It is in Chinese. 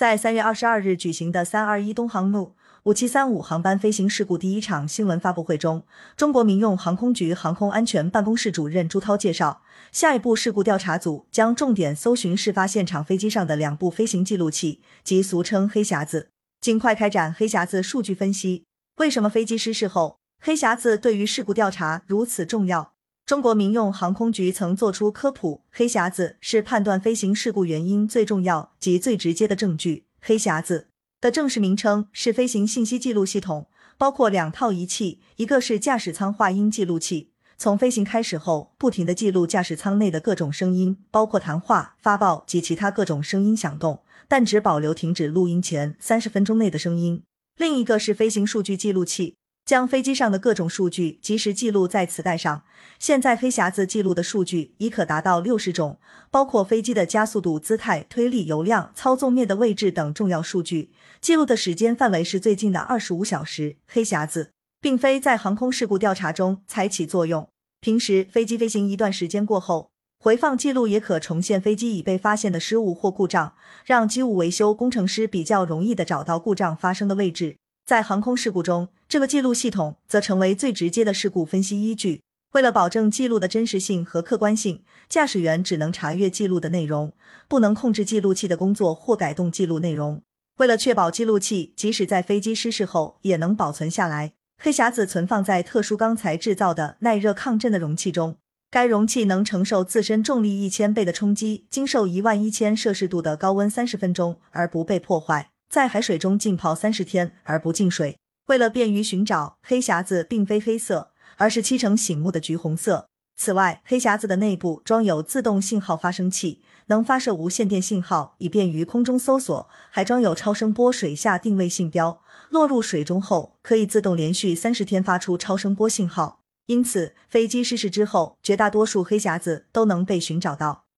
在三月二十二日举行的三二一东航路五七三五航班飞行事故第一场新闻发布会中，中国民用航空局航空安全办公室主任朱涛介绍，下一步事故调查组将重点搜寻事发现场飞机上的两部飞行记录器，即俗称黑匣子，尽快开展黑匣子数据分析。为什么飞机失事后，黑匣子对于事故调查如此重要？中国民用航空局曾作出科普，黑匣子是判断飞行事故原因最重要及最直接的证据。黑匣子的正式名称是飞行信息记录系统，包括两套仪器，一个是驾驶舱话音记录器，从飞行开始后不停的记录驾驶舱内的各种声音，包括谈话、发报及其他各种声音响动，但只保留停止录音前三十分钟内的声音。另一个是飞行数据记录器。将飞机上的各种数据及时记录在磁带上。现在黑匣子记录的数据已可达到六十种，包括飞机的加速度、姿态、推力、油量、操纵面的位置等重要数据。记录的时间范围是最近的二十五小时。黑匣子并非在航空事故调查中才起作用，平时飞机飞行一段时间过后，回放记录也可重现飞机已被发现的失误或故障，让机务维修工程师比较容易的找到故障发生的位置。在航空事故中，这个记录系统则成为最直接的事故分析依据。为了保证记录的真实性和客观性，驾驶员只能查阅记录的内容，不能控制记录器的工作或改动记录内容。为了确保记录器即使在飞机失事后也能保存下来，黑匣子存放在特殊钢材制造的耐热抗震的容器中。该容器能承受自身重力一千倍的冲击，经受一万一千摄氏度的高温三十分钟而不被破坏。在海水中浸泡三十天而不进水。为了便于寻找，黑匣子并非黑色，而是漆成醒目的橘红色。此外，黑匣子的内部装有自动信号发生器，能发射无线电信号，以便于空中搜索。还装有超声波水下定位信标，落入水中后可以自动连续三十天发出超声波信号。因此，飞机失事之后，绝大多数黑匣子都能被寻找到。